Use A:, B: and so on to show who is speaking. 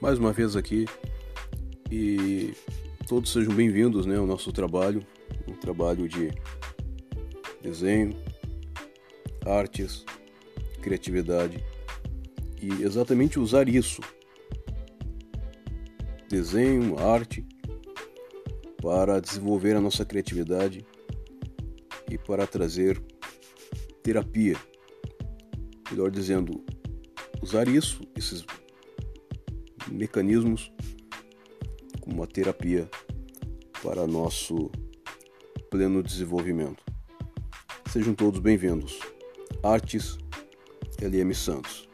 A: mais uma vez aqui. E todos sejam bem-vindos né, ao nosso trabalho, um trabalho de desenho, artes, criatividade. E exatamente usar isso, desenho, arte, para desenvolver a nossa criatividade e para trazer terapia. Melhor dizendo, usar isso, esses mecanismos, como uma terapia para nosso pleno desenvolvimento. Sejam todos bem-vindos. Artes LM Santos.